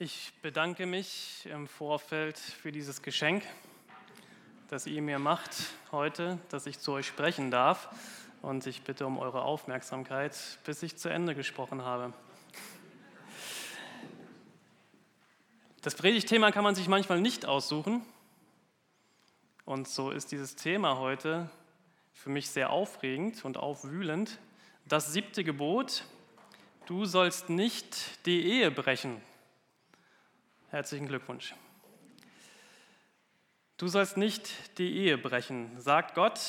Ich bedanke mich im Vorfeld für dieses Geschenk, das ihr mir macht heute, dass ich zu euch sprechen darf. Und ich bitte um eure Aufmerksamkeit, bis ich zu Ende gesprochen habe. Das Predigtthema kann man sich manchmal nicht aussuchen. Und so ist dieses Thema heute für mich sehr aufregend und aufwühlend. Das siebte Gebot, du sollst nicht die Ehe brechen. Herzlichen Glückwunsch. Du sollst nicht die Ehe brechen, sagt Gott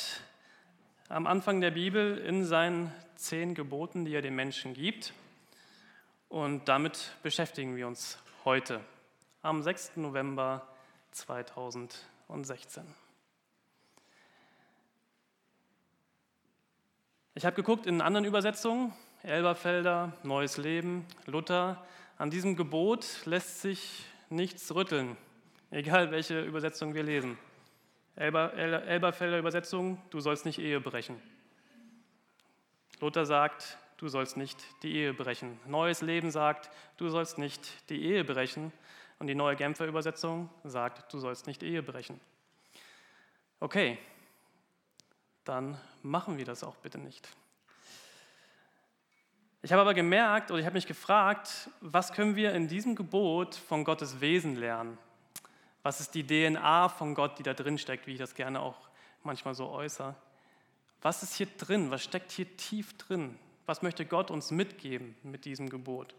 am Anfang der Bibel in seinen zehn Geboten, die er den Menschen gibt. Und damit beschäftigen wir uns heute, am 6. November 2016. Ich habe geguckt in anderen Übersetzungen, Elberfelder, Neues Leben, Luther, an diesem Gebot lässt sich nichts rütteln, egal welche Übersetzung wir lesen. Elber, Elberfelder Übersetzung, du sollst nicht Ehe brechen. Luther sagt, du sollst nicht die Ehe brechen. Neues Leben sagt, du sollst nicht die Ehe brechen. Und die neue Genfer Übersetzung sagt, du sollst nicht Ehe brechen. Okay, dann machen wir das auch bitte nicht. Ich habe aber gemerkt oder ich habe mich gefragt, was können wir in diesem Gebot von Gottes Wesen lernen? Was ist die DNA von Gott, die da drin steckt, wie ich das gerne auch manchmal so äußere? Was ist hier drin? Was steckt hier tief drin? Was möchte Gott uns mitgeben mit diesem Gebot?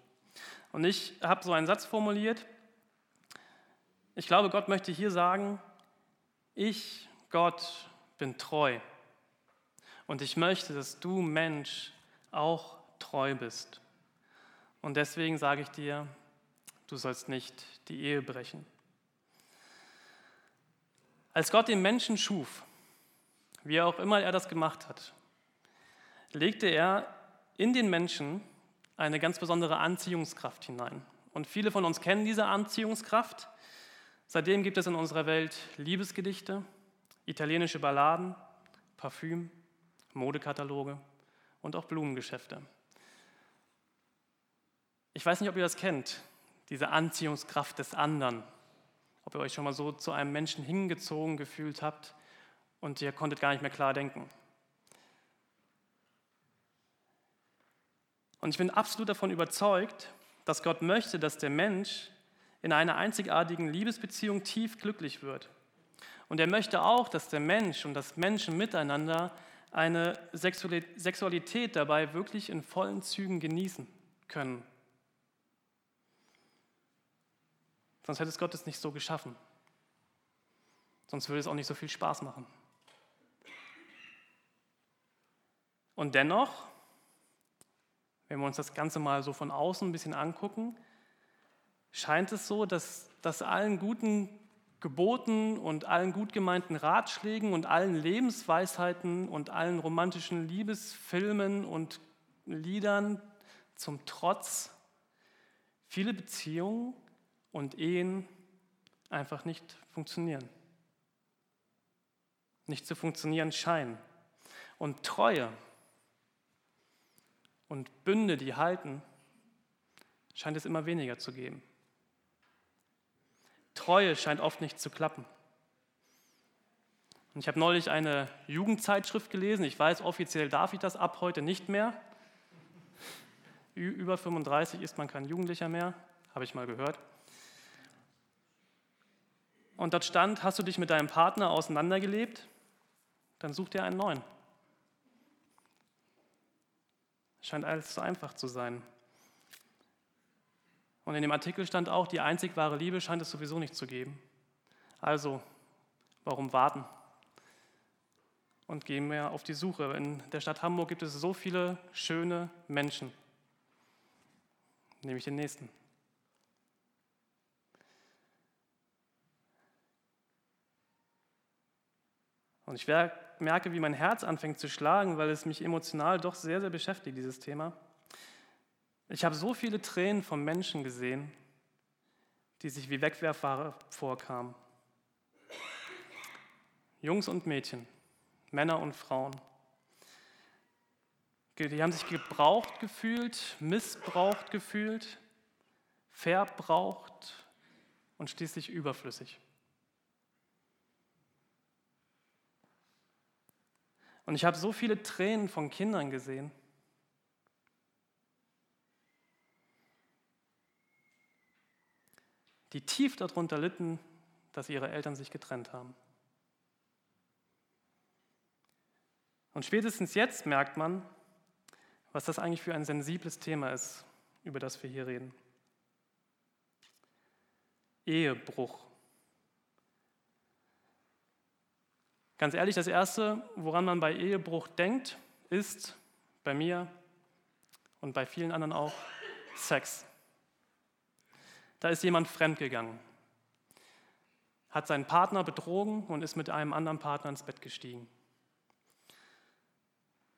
Und ich habe so einen Satz formuliert. Ich glaube, Gott möchte hier sagen, ich, Gott, bin treu. Und ich möchte, dass du, Mensch, auch treu bist. Und deswegen sage ich dir, du sollst nicht die Ehe brechen. Als Gott den Menschen schuf, wie auch immer er das gemacht hat, legte er in den Menschen eine ganz besondere Anziehungskraft hinein. Und viele von uns kennen diese Anziehungskraft. Seitdem gibt es in unserer Welt Liebesgedichte, italienische Balladen, Parfüm, Modekataloge und auch Blumengeschäfte. Ich weiß nicht, ob ihr das kennt, diese Anziehungskraft des anderen. Ob ihr euch schon mal so zu einem Menschen hingezogen gefühlt habt und ihr konntet gar nicht mehr klar denken. Und ich bin absolut davon überzeugt, dass Gott möchte, dass der Mensch in einer einzigartigen Liebesbeziehung tief glücklich wird. Und er möchte auch, dass der Mensch und das Menschen miteinander eine Sexualität dabei wirklich in vollen Zügen genießen können. Sonst hätte es Gott es nicht so geschaffen. Sonst würde es auch nicht so viel Spaß machen. Und dennoch, wenn wir uns das Ganze mal so von außen ein bisschen angucken, scheint es so, dass, dass allen guten Geboten und allen gut gemeinten Ratschlägen und allen Lebensweisheiten und allen romantischen Liebesfilmen und Liedern zum Trotz viele Beziehungen und Ehen einfach nicht funktionieren. Nicht zu funktionieren scheinen. Und Treue und Bünde, die halten, scheint es immer weniger zu geben. Treue scheint oft nicht zu klappen. Und ich habe neulich eine Jugendzeitschrift gelesen. Ich weiß, offiziell darf ich das ab heute nicht mehr. Über 35 ist man kein Jugendlicher mehr, habe ich mal gehört. Und dort stand, hast du dich mit deinem Partner auseinandergelebt? Dann such dir einen neuen. Scheint alles so einfach zu sein. Und in dem Artikel stand auch, die einzig wahre Liebe scheint es sowieso nicht zu geben. Also, warum warten? Und gehen wir auf die Suche. In der Stadt Hamburg gibt es so viele schöne Menschen. Nehme ich den nächsten. Und ich merke, wie mein Herz anfängt zu schlagen, weil es mich emotional doch sehr, sehr beschäftigt, dieses Thema. Ich habe so viele Tränen von Menschen gesehen, die sich wie Wegwerfware vorkamen. Jungs und Mädchen, Männer und Frauen. Die haben sich gebraucht gefühlt, missbraucht gefühlt, verbraucht und schließlich überflüssig. Und ich habe so viele Tränen von Kindern gesehen. die tief darunter litten, dass ihre Eltern sich getrennt haben. Und spätestens jetzt merkt man, was das eigentlich für ein sensibles Thema ist, über das wir hier reden. Ehebruch. Ganz ehrlich, das Erste, woran man bei Ehebruch denkt, ist bei mir und bei vielen anderen auch Sex. Da ist jemand fremdgegangen, hat seinen Partner betrogen und ist mit einem anderen Partner ins Bett gestiegen.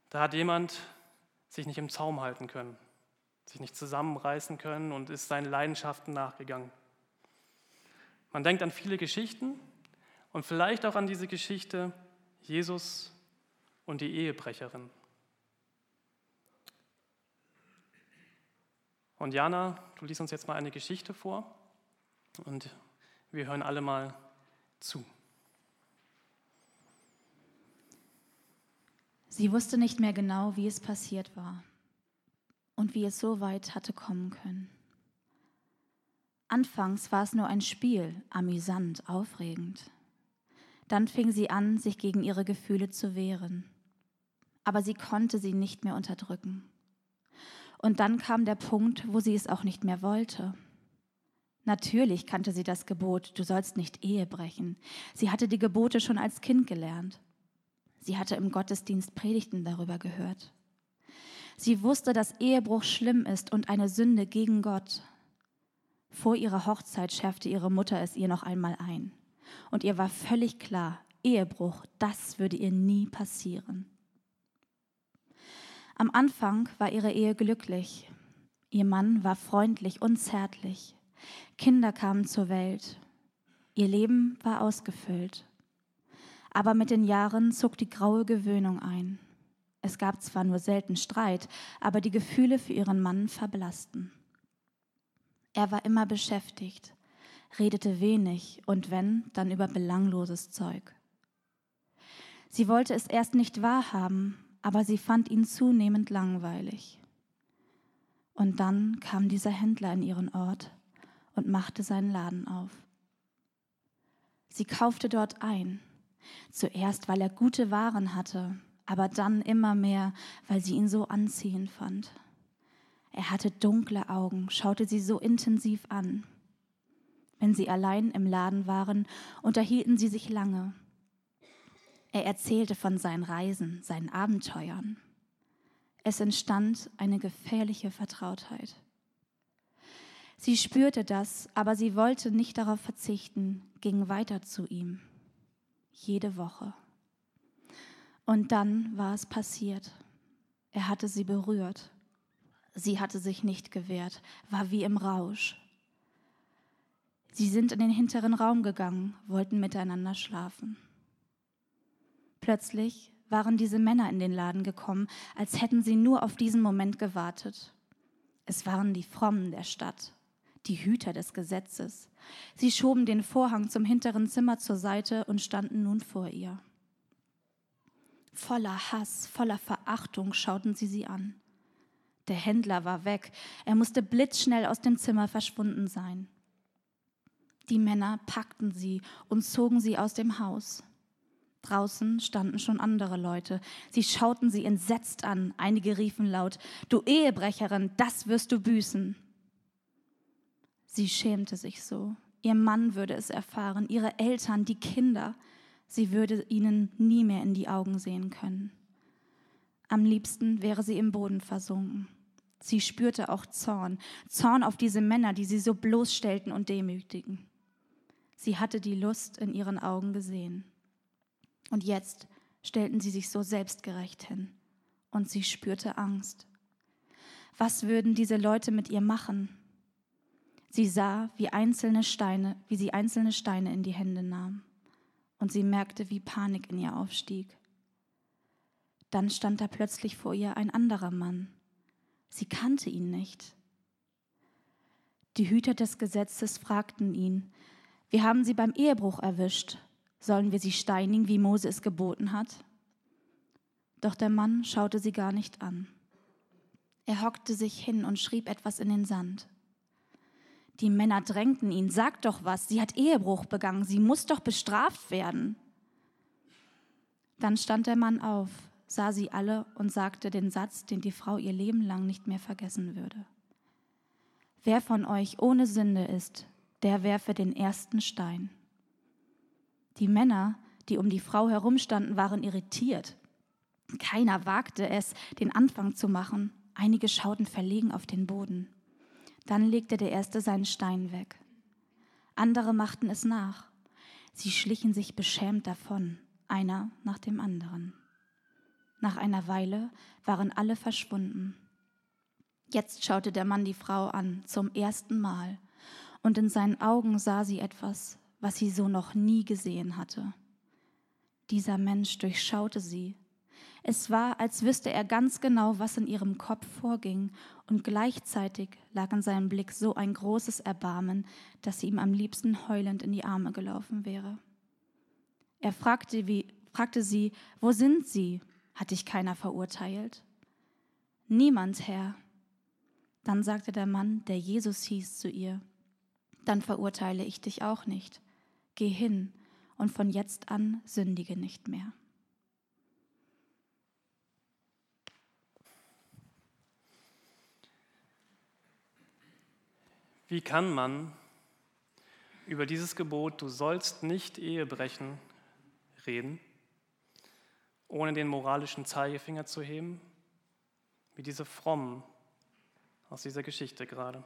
Da hat jemand sich nicht im Zaum halten können, sich nicht zusammenreißen können und ist seinen Leidenschaften nachgegangen. Man denkt an viele Geschichten und vielleicht auch an diese Geschichte Jesus und die Ehebrecherin. Und Jana, du liest uns jetzt mal eine Geschichte vor und wir hören alle mal zu. Sie wusste nicht mehr genau, wie es passiert war und wie es so weit hatte kommen können. Anfangs war es nur ein Spiel, amüsant, aufregend. Dann fing sie an, sich gegen ihre Gefühle zu wehren. Aber sie konnte sie nicht mehr unterdrücken. Und dann kam der Punkt, wo sie es auch nicht mehr wollte. Natürlich kannte sie das Gebot, du sollst nicht Ehe brechen. Sie hatte die Gebote schon als Kind gelernt. Sie hatte im Gottesdienst Predigten darüber gehört. Sie wusste, dass Ehebruch schlimm ist und eine Sünde gegen Gott. Vor ihrer Hochzeit schärfte ihre Mutter es ihr noch einmal ein. Und ihr war völlig klar, Ehebruch, das würde ihr nie passieren. Am Anfang war ihre Ehe glücklich. Ihr Mann war freundlich und zärtlich. Kinder kamen zur Welt. Ihr Leben war ausgefüllt. Aber mit den Jahren zog die graue Gewöhnung ein. Es gab zwar nur selten Streit, aber die Gefühle für ihren Mann verblassten. Er war immer beschäftigt, redete wenig und wenn, dann über belangloses Zeug. Sie wollte es erst nicht wahrhaben, aber sie fand ihn zunehmend langweilig. Und dann kam dieser Händler in ihren Ort und machte seinen Laden auf. Sie kaufte dort ein, zuerst weil er gute Waren hatte, aber dann immer mehr, weil sie ihn so anziehend fand. Er hatte dunkle Augen, schaute sie so intensiv an. Wenn sie allein im Laden waren, unterhielten sie sich lange. Er erzählte von seinen Reisen, seinen Abenteuern. Es entstand eine gefährliche Vertrautheit. Sie spürte das, aber sie wollte nicht darauf verzichten, ging weiter zu ihm. Jede Woche. Und dann war es passiert. Er hatte sie berührt. Sie hatte sich nicht gewehrt, war wie im Rausch. Sie sind in den hinteren Raum gegangen, wollten miteinander schlafen. Plötzlich waren diese Männer in den Laden gekommen, als hätten sie nur auf diesen Moment gewartet. Es waren die Frommen der Stadt, die Hüter des Gesetzes. Sie schoben den Vorhang zum hinteren Zimmer zur Seite und standen nun vor ihr. Voller Hass, voller Verachtung schauten sie sie an. Der Händler war weg, er musste blitzschnell aus dem Zimmer verschwunden sein. Die Männer packten sie und zogen sie aus dem Haus. Draußen standen schon andere Leute. Sie schauten sie entsetzt an. Einige riefen laut, Du Ehebrecherin, das wirst du büßen. Sie schämte sich so. Ihr Mann würde es erfahren, ihre Eltern, die Kinder. Sie würde ihnen nie mehr in die Augen sehen können. Am liebsten wäre sie im Boden versunken. Sie spürte auch Zorn, Zorn auf diese Männer, die sie so bloßstellten und demütigen. Sie hatte die Lust in ihren Augen gesehen. Und jetzt stellten sie sich so selbstgerecht hin und sie spürte Angst. Was würden diese Leute mit ihr machen? Sie sah, wie einzelne Steine, wie sie einzelne Steine in die Hände nahm und sie merkte, wie Panik in ihr aufstieg. Dann stand da plötzlich vor ihr ein anderer Mann. Sie kannte ihn nicht. Die Hüter des Gesetzes fragten ihn, wir haben sie beim Ehebruch erwischt. Sollen wir sie steinigen, wie Mose es geboten hat? Doch der Mann schaute sie gar nicht an. Er hockte sich hin und schrieb etwas in den Sand. Die Männer drängten ihn, sag doch was, sie hat Ehebruch begangen, sie muss doch bestraft werden. Dann stand der Mann auf, sah sie alle und sagte den Satz, den die Frau ihr Leben lang nicht mehr vergessen würde. Wer von euch ohne Sünde ist, der werfe den ersten Stein. Die Männer, die um die Frau herumstanden, waren irritiert. Keiner wagte es, den Anfang zu machen. Einige schauten verlegen auf den Boden. Dann legte der Erste seinen Stein weg. Andere machten es nach. Sie schlichen sich beschämt davon, einer nach dem anderen. Nach einer Weile waren alle verschwunden. Jetzt schaute der Mann die Frau an, zum ersten Mal, und in seinen Augen sah sie etwas, was sie so noch nie gesehen hatte. Dieser Mensch durchschaute sie. Es war, als wüsste er ganz genau, was in ihrem Kopf vorging, und gleichzeitig lag in seinem Blick so ein großes Erbarmen, dass sie ihm am liebsten heulend in die Arme gelaufen wäre. Er fragte, wie, fragte sie, wo sind Sie? Hat dich keiner verurteilt? Niemand, Herr. Dann sagte der Mann, der Jesus hieß, zu ihr, dann verurteile ich dich auch nicht. Geh hin und von jetzt an sündige nicht mehr. Wie kann man über dieses Gebot, du sollst nicht Ehe brechen, reden, ohne den moralischen Zeigefinger zu heben, wie diese Frommen aus dieser Geschichte gerade?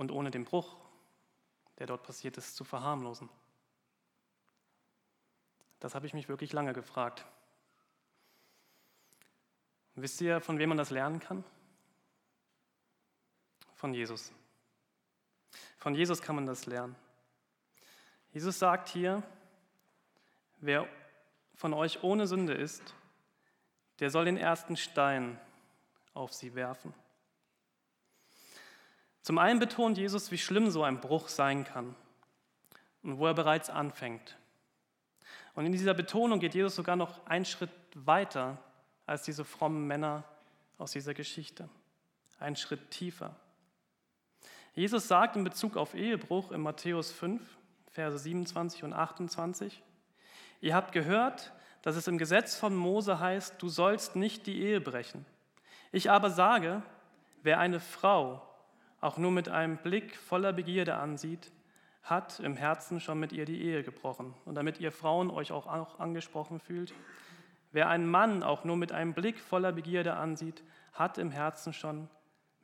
Und ohne den Bruch, der dort passiert ist, zu verharmlosen? Das habe ich mich wirklich lange gefragt. Wisst ihr, von wem man das lernen kann? Von Jesus. Von Jesus kann man das lernen. Jesus sagt hier, wer von euch ohne Sünde ist, der soll den ersten Stein auf sie werfen. Zum einen betont Jesus, wie schlimm so ein Bruch sein kann und wo er bereits anfängt. Und in dieser Betonung geht Jesus sogar noch einen Schritt weiter als diese frommen Männer aus dieser Geschichte. Einen Schritt tiefer. Jesus sagt in Bezug auf Ehebruch in Matthäus 5, Verse 27 und 28, ihr habt gehört, dass es im Gesetz von Mose heißt, du sollst nicht die Ehe brechen. Ich aber sage, wer eine Frau auch nur mit einem Blick voller Begierde ansieht, hat im Herzen schon mit ihr die Ehe gebrochen. Und damit ihr Frauen euch auch, angesprochen fühlt, wer einen Mann auch nur mit einem Blick voller Begierde ansieht, hat im Herzen schon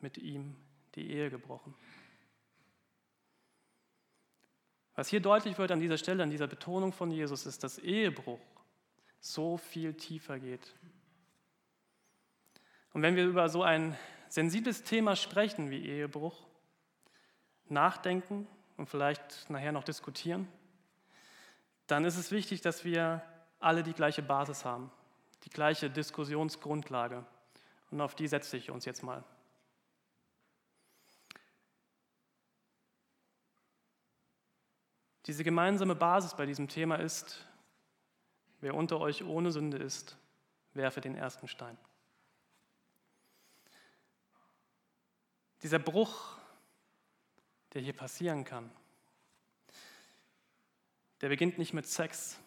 mit ihm die Ehe gebrochen. Was hier deutlich wird an dieser Stelle, an dieser Betonung von Jesus, ist, dass Ehebruch so viel tiefer geht. Und wenn wir über so ein sensibles Thema sprechen wie Ehebruch, nachdenken und vielleicht nachher noch diskutieren, dann ist es wichtig, dass wir alle die gleiche Basis haben, die gleiche Diskussionsgrundlage. Und auf die setze ich uns jetzt mal. Diese gemeinsame Basis bei diesem Thema ist, wer unter euch ohne Sünde ist, werfe den ersten Stein. Dieser Bruch, der hier passieren kann, der beginnt nicht mit Sex,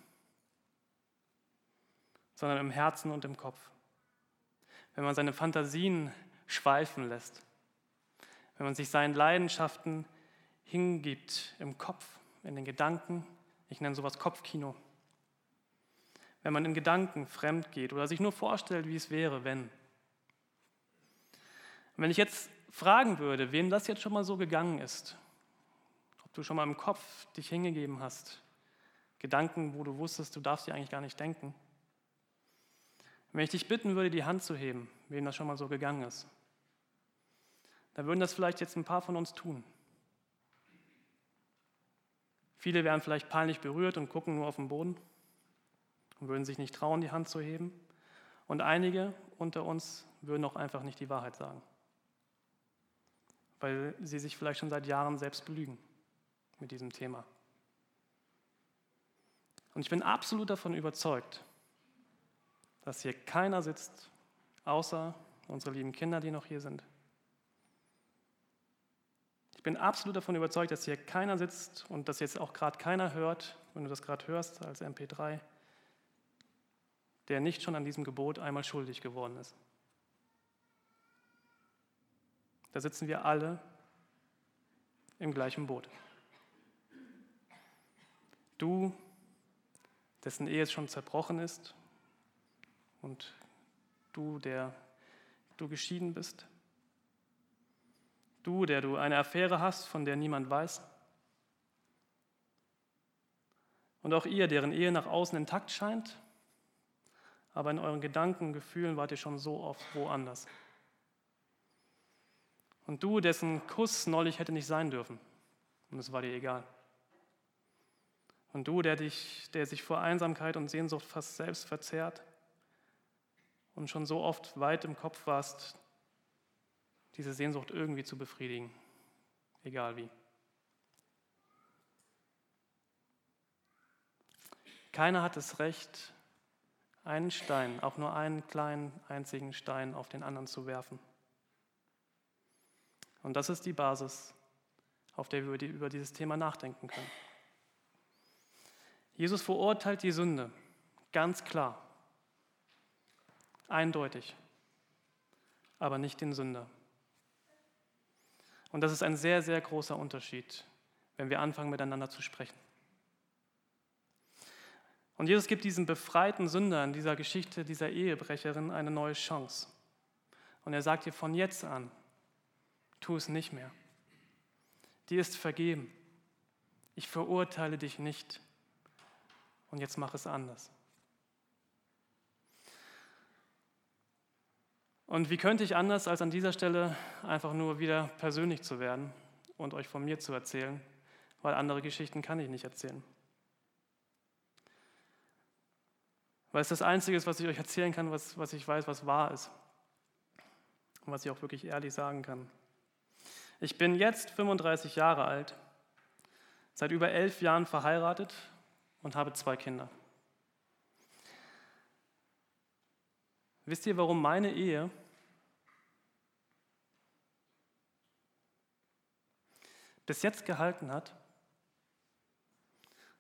sondern im Herzen und im Kopf. Wenn man seine Fantasien schweifen lässt, wenn man sich seinen Leidenschaften hingibt im Kopf, in den Gedanken. Ich nenne sowas Kopfkino. Wenn man in Gedanken fremd geht oder sich nur vorstellt, wie es wäre, wenn. Und wenn ich jetzt fragen würde, wem das jetzt schon mal so gegangen ist, ob du schon mal im Kopf dich hingegeben hast, Gedanken, wo du wusstest, du darfst sie eigentlich gar nicht denken. Wenn ich dich bitten würde, die Hand zu heben, wem das schon mal so gegangen ist, dann würden das vielleicht jetzt ein paar von uns tun. Viele wären vielleicht peinlich berührt und gucken nur auf den Boden und würden sich nicht trauen, die Hand zu heben. Und einige unter uns würden auch einfach nicht die Wahrheit sagen. Weil sie sich vielleicht schon seit Jahren selbst belügen mit diesem Thema. Und ich bin absolut davon überzeugt, dass hier keiner sitzt, außer unsere lieben Kinder, die noch hier sind. Ich bin absolut davon überzeugt, dass hier keiner sitzt und dass jetzt auch gerade keiner hört, wenn du das gerade hörst als MP3, der nicht schon an diesem Gebot einmal schuldig geworden ist. Da sitzen wir alle im gleichen Boot. Du, dessen Ehe schon zerbrochen ist, und du, der du geschieden bist. Du, der du eine Affäre hast, von der niemand weiß. Und auch ihr, deren Ehe nach außen intakt scheint, aber in euren Gedanken Gefühlen wart ihr schon so oft woanders. Und du, dessen Kuss neulich hätte nicht sein dürfen, und es war dir egal. Und du, der, dich, der sich vor Einsamkeit und Sehnsucht fast selbst verzehrt und schon so oft weit im Kopf warst, diese Sehnsucht irgendwie zu befriedigen, egal wie. Keiner hat das Recht, einen Stein, auch nur einen kleinen einzigen Stein auf den anderen zu werfen. Und das ist die Basis, auf der wir über dieses Thema nachdenken können. Jesus verurteilt die Sünde, ganz klar, eindeutig, aber nicht den Sünder. Und das ist ein sehr, sehr großer Unterschied, wenn wir anfangen miteinander zu sprechen. Und Jesus gibt diesem befreiten Sünder in dieser Geschichte dieser Ehebrecherin eine neue Chance. Und er sagt ihr von jetzt an, tu es nicht mehr. Dir ist vergeben. Ich verurteile dich nicht. Und jetzt mach es anders. Und wie könnte ich anders, als an dieser Stelle einfach nur wieder persönlich zu werden und euch von mir zu erzählen, weil andere Geschichten kann ich nicht erzählen. Weil es das Einzige ist, was ich euch erzählen kann, was, was ich weiß, was wahr ist. Und was ich auch wirklich ehrlich sagen kann. Ich bin jetzt 35 Jahre alt, seit über elf Jahren verheiratet und habe zwei Kinder. Wisst ihr, warum meine Ehe bis jetzt gehalten hat?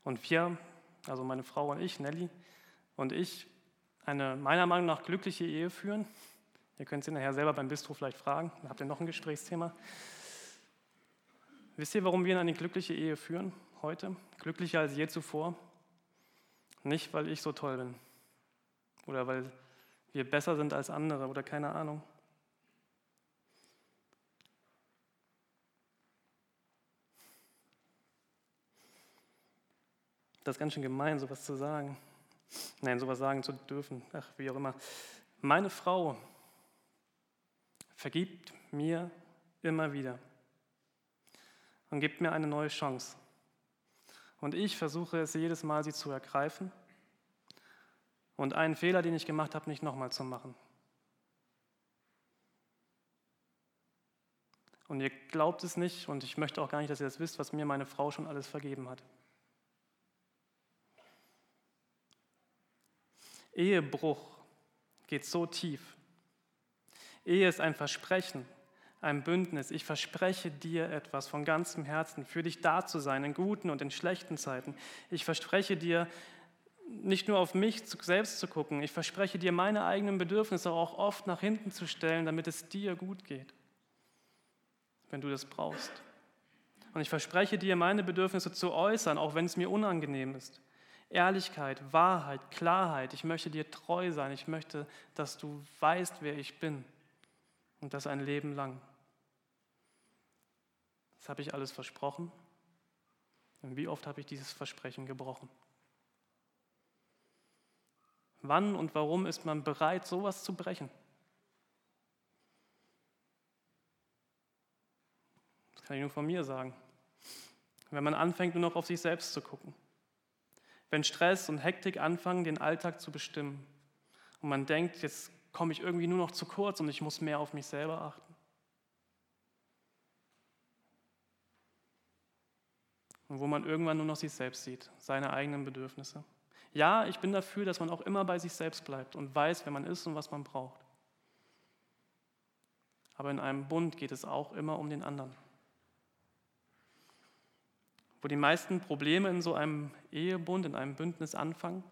Und wir, also meine Frau und ich, Nelly und ich, eine meiner Meinung nach glückliche Ehe führen. Ihr könnt sie nachher selber beim Bistro vielleicht fragen, dann habt ihr noch ein Gesprächsthema. Wisst ihr, warum wir eine glückliche Ehe führen heute? Glücklicher als je zuvor? Nicht, weil ich so toll bin oder weil wir besser sind als andere oder keine Ahnung. Das ist ganz schön gemein, sowas zu sagen. Nein, sowas sagen zu dürfen. Ach, wie auch immer. Meine Frau vergibt mir immer wieder und gibt mir eine neue Chance. Und ich versuche es jedes Mal, sie zu ergreifen und einen Fehler, den ich gemacht habe, nicht nochmal zu machen. Und ihr glaubt es nicht und ich möchte auch gar nicht, dass ihr das wisst, was mir meine Frau schon alles vergeben hat. Ehebruch geht so tief. Ehe ist ein Versprechen, ein Bündnis. Ich verspreche dir etwas von ganzem Herzen, für dich da zu sein, in guten und in schlechten Zeiten. Ich verspreche dir, nicht nur auf mich selbst zu gucken, ich verspreche dir, meine eigenen Bedürfnisse auch oft nach hinten zu stellen, damit es dir gut geht, wenn du das brauchst. Und ich verspreche dir, meine Bedürfnisse zu äußern, auch wenn es mir unangenehm ist. Ehrlichkeit, Wahrheit, Klarheit. Ich möchte dir treu sein. Ich möchte, dass du weißt, wer ich bin. Und das ein Leben lang. Das habe ich alles versprochen. Und wie oft habe ich dieses Versprechen gebrochen? Wann und warum ist man bereit, sowas zu brechen? Das kann ich nur von mir sagen. Wenn man anfängt, nur noch auf sich selbst zu gucken. Wenn Stress und Hektik anfangen, den Alltag zu bestimmen. Und man denkt, jetzt komme ich irgendwie nur noch zu kurz und ich muss mehr auf mich selber achten. Und wo man irgendwann nur noch sich selbst sieht, seine eigenen Bedürfnisse. Ja, ich bin dafür, dass man auch immer bei sich selbst bleibt und weiß, wer man ist und was man braucht. Aber in einem Bund geht es auch immer um den anderen. Wo die meisten Probleme in so einem Ehebund, in einem Bündnis anfangen,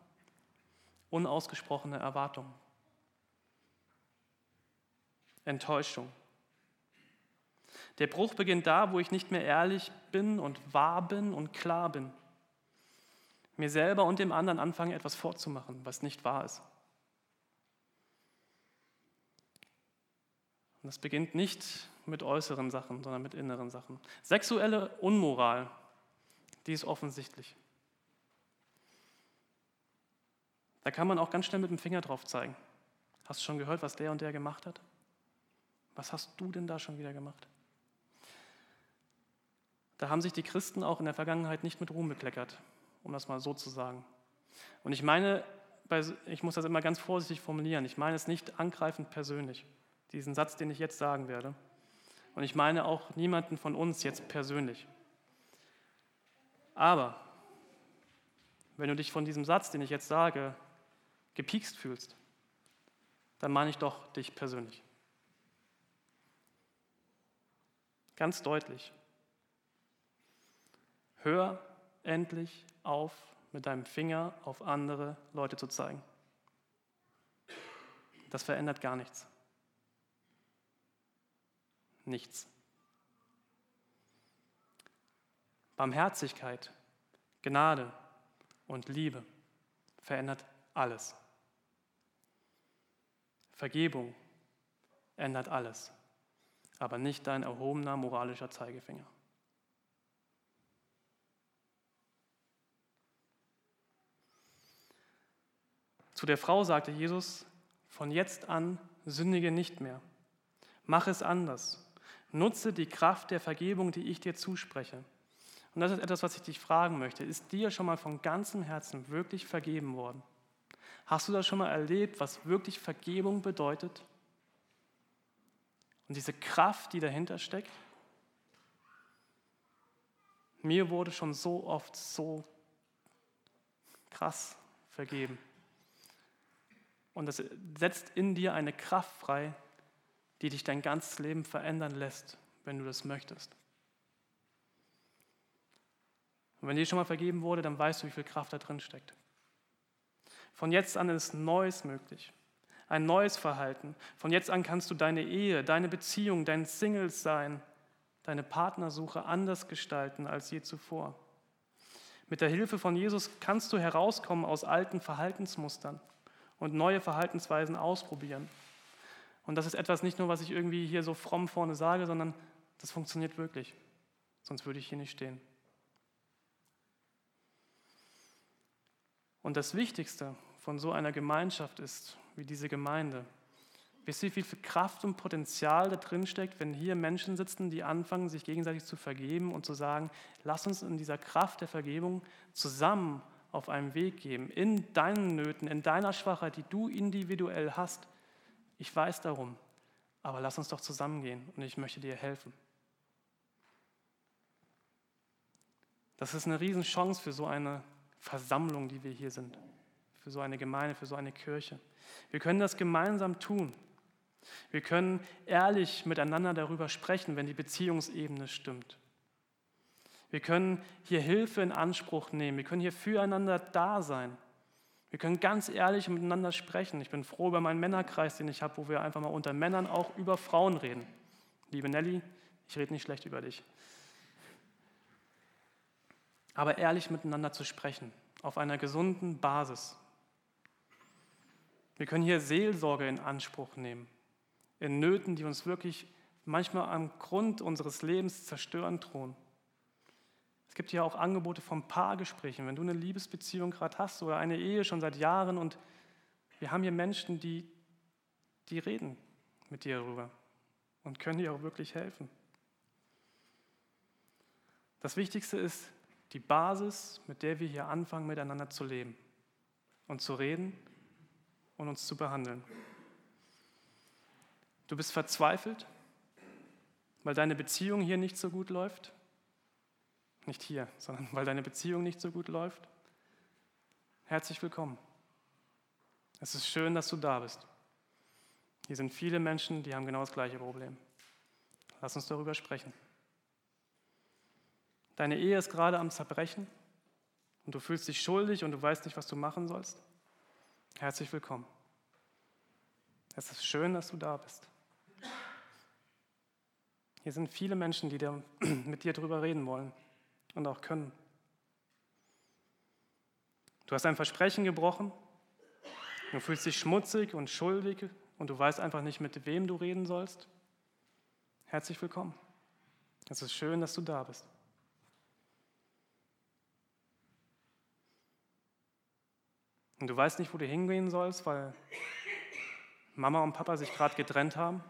unausgesprochene Erwartungen, Enttäuschung. Der Bruch beginnt da, wo ich nicht mehr ehrlich bin und wahr bin und klar bin. Mir selber und dem anderen anfange, etwas vorzumachen, was nicht wahr ist. Und das beginnt nicht mit äußeren Sachen, sondern mit inneren Sachen. Sexuelle Unmoral, die ist offensichtlich. Da kann man auch ganz schnell mit dem Finger drauf zeigen. Hast du schon gehört, was der und der gemacht hat? Was hast du denn da schon wieder gemacht? Da haben sich die Christen auch in der Vergangenheit nicht mit Ruhm bekleckert, um das mal so zu sagen. Und ich meine, ich muss das immer ganz vorsichtig formulieren, ich meine es nicht angreifend persönlich, diesen Satz, den ich jetzt sagen werde. Und ich meine auch niemanden von uns jetzt persönlich. Aber wenn du dich von diesem Satz, den ich jetzt sage, gepiekst fühlst, dann meine ich doch dich persönlich. Ganz deutlich. Hör endlich auf, mit deinem Finger auf andere Leute zu zeigen. Das verändert gar nichts. Nichts. Barmherzigkeit, Gnade und Liebe verändert alles. Vergebung ändert alles, aber nicht dein erhobener moralischer Zeigefinger. Zu der Frau sagte Jesus, von jetzt an sündige nicht mehr. Mach es anders. Nutze die Kraft der Vergebung, die ich dir zuspreche. Und das ist etwas, was ich dich fragen möchte. Ist dir schon mal von ganzem Herzen wirklich vergeben worden? Hast du das schon mal erlebt, was wirklich Vergebung bedeutet? Und diese Kraft, die dahinter steckt? Mir wurde schon so oft so krass vergeben. Und das setzt in dir eine Kraft frei, die dich dein ganzes Leben verändern lässt, wenn du das möchtest. Und wenn dir schon mal vergeben wurde, dann weißt du, wie viel Kraft da drin steckt. Von jetzt an ist Neues möglich. Ein neues Verhalten. Von jetzt an kannst du deine Ehe, deine Beziehung, dein Singles sein, deine Partnersuche anders gestalten als je zuvor. Mit der Hilfe von Jesus kannst du herauskommen aus alten Verhaltensmustern und neue Verhaltensweisen ausprobieren. Und das ist etwas nicht nur, was ich irgendwie hier so fromm vorne sage, sondern das funktioniert wirklich. Sonst würde ich hier nicht stehen. Und das Wichtigste von so einer Gemeinschaft ist, wie diese Gemeinde, wisst ihr, wie viel Kraft und Potenzial da drin steckt, wenn hier Menschen sitzen, die anfangen, sich gegenseitig zu vergeben und zu sagen, lass uns in dieser Kraft der Vergebung zusammen auf einem Weg gehen, in deinen Nöten, in deiner Schwachheit, die du individuell hast. Ich weiß darum, aber lass uns doch zusammengehen und ich möchte dir helfen. Das ist eine Riesenchance für so eine Versammlung, die wir hier sind, für so eine Gemeinde, für so eine Kirche. Wir können das gemeinsam tun. Wir können ehrlich miteinander darüber sprechen, wenn die Beziehungsebene stimmt. Wir können hier Hilfe in Anspruch nehmen. Wir können hier füreinander da sein. Wir können ganz ehrlich miteinander sprechen. Ich bin froh über meinen Männerkreis, den ich habe, wo wir einfach mal unter Männern auch über Frauen reden. Liebe Nelly, ich rede nicht schlecht über dich aber ehrlich miteinander zu sprechen, auf einer gesunden Basis. Wir können hier Seelsorge in Anspruch nehmen, in Nöten, die uns wirklich manchmal am Grund unseres Lebens zerstören drohen. Es gibt ja auch Angebote von Paargesprächen. Wenn du eine Liebesbeziehung gerade hast oder eine Ehe schon seit Jahren und wir haben hier Menschen, die, die reden mit dir darüber und können dir auch wirklich helfen. Das Wichtigste ist, die Basis, mit der wir hier anfangen, miteinander zu leben und zu reden und uns zu behandeln. Du bist verzweifelt, weil deine Beziehung hier nicht so gut läuft? Nicht hier, sondern weil deine Beziehung nicht so gut läuft, herzlich willkommen. Es ist schön, dass du da bist. Hier sind viele Menschen, die haben genau das gleiche Problem. Lass uns darüber sprechen. Deine Ehe ist gerade am Zerbrechen und du fühlst dich schuldig und du weißt nicht, was du machen sollst. Herzlich willkommen. Es ist schön, dass du da bist. Hier sind viele Menschen, die mit dir darüber reden wollen und auch können. Du hast ein Versprechen gebrochen, du fühlst dich schmutzig und schuldig und du weißt einfach nicht, mit wem du reden sollst. Herzlich willkommen. Es ist schön, dass du da bist. Und du weißt nicht, wo du hingehen sollst, weil Mama und Papa sich gerade getrennt haben.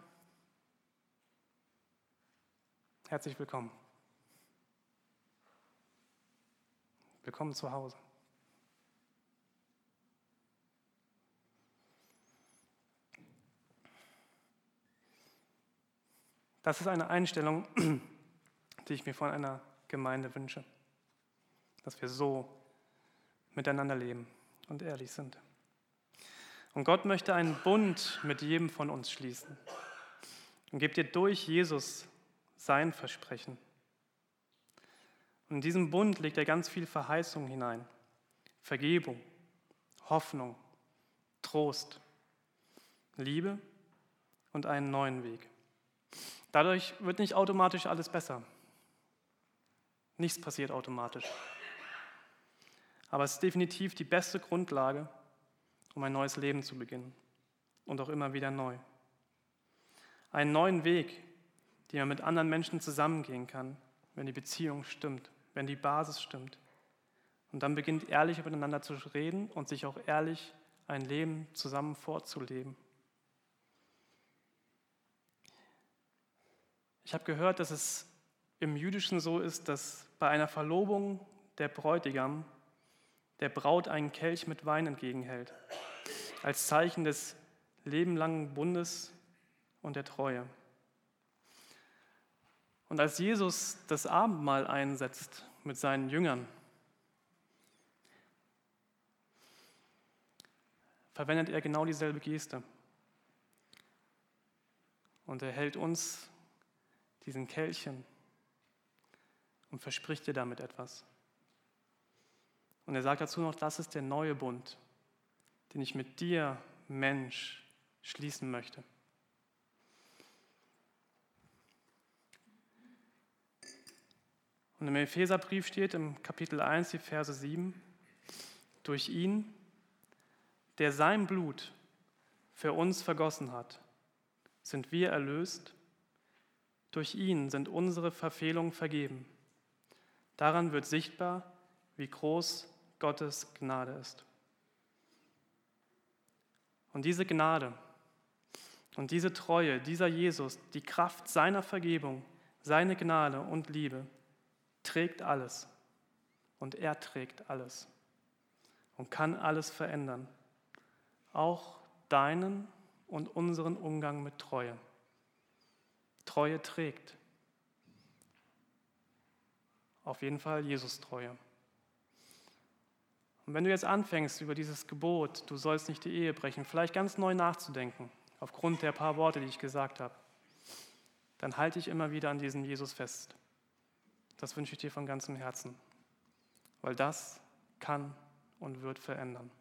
Herzlich willkommen. Willkommen zu Hause. Das ist eine Einstellung, die ich mir von einer Gemeinde wünsche, dass wir so miteinander leben und ehrlich sind. Und Gott möchte einen Bund mit jedem von uns schließen und gibt dir durch Jesus sein Versprechen. Und in diesem Bund legt er ganz viel Verheißung hinein. Vergebung, Hoffnung, Trost, Liebe und einen neuen Weg. Dadurch wird nicht automatisch alles besser. Nichts passiert automatisch. Aber es ist definitiv die beste Grundlage, um ein neues Leben zu beginnen. Und auch immer wieder neu. Einen neuen Weg, den man mit anderen Menschen zusammengehen kann, wenn die Beziehung stimmt, wenn die Basis stimmt. Und dann beginnt ehrlich miteinander zu reden und sich auch ehrlich ein Leben zusammen vorzuleben. Ich habe gehört, dass es im Jüdischen so ist, dass bei einer Verlobung der Bräutigam der Braut einen Kelch mit Wein entgegenhält, als Zeichen des lebenlangen Bundes und der Treue. Und als Jesus das Abendmahl einsetzt mit seinen Jüngern, verwendet er genau dieselbe Geste. Und er hält uns diesen Kelchen und verspricht dir damit etwas. Und er sagt dazu noch, das ist der neue Bund, den ich mit dir, Mensch, schließen möchte. Und im Epheserbrief steht im Kapitel 1, die Verse 7, durch ihn, der sein Blut für uns vergossen hat, sind wir erlöst. Durch ihn sind unsere Verfehlungen vergeben. Daran wird sichtbar, wie groß Gottes Gnade ist. Und diese Gnade und diese Treue, dieser Jesus, die Kraft seiner Vergebung, seine Gnade und Liebe, trägt alles. Und er trägt alles und kann alles verändern. Auch deinen und unseren Umgang mit Treue. Treue trägt. Auf jeden Fall Jesus Treue. Und wenn du jetzt anfängst, über dieses Gebot, du sollst nicht die Ehe brechen, vielleicht ganz neu nachzudenken, aufgrund der paar Worte, die ich gesagt habe, dann halte ich immer wieder an diesem Jesus fest. Das wünsche ich dir von ganzem Herzen, weil das kann und wird verändern.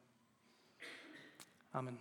Amen.